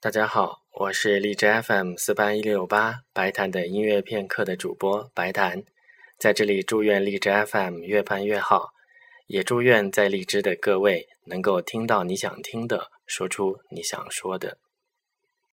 大家好，我是荔枝 FM 四八一六八白谈的音乐片刻的主播白谈，在这里祝愿荔枝 FM 越办越好，也祝愿在荔枝的各位能够听到你想听的，说出你想说的。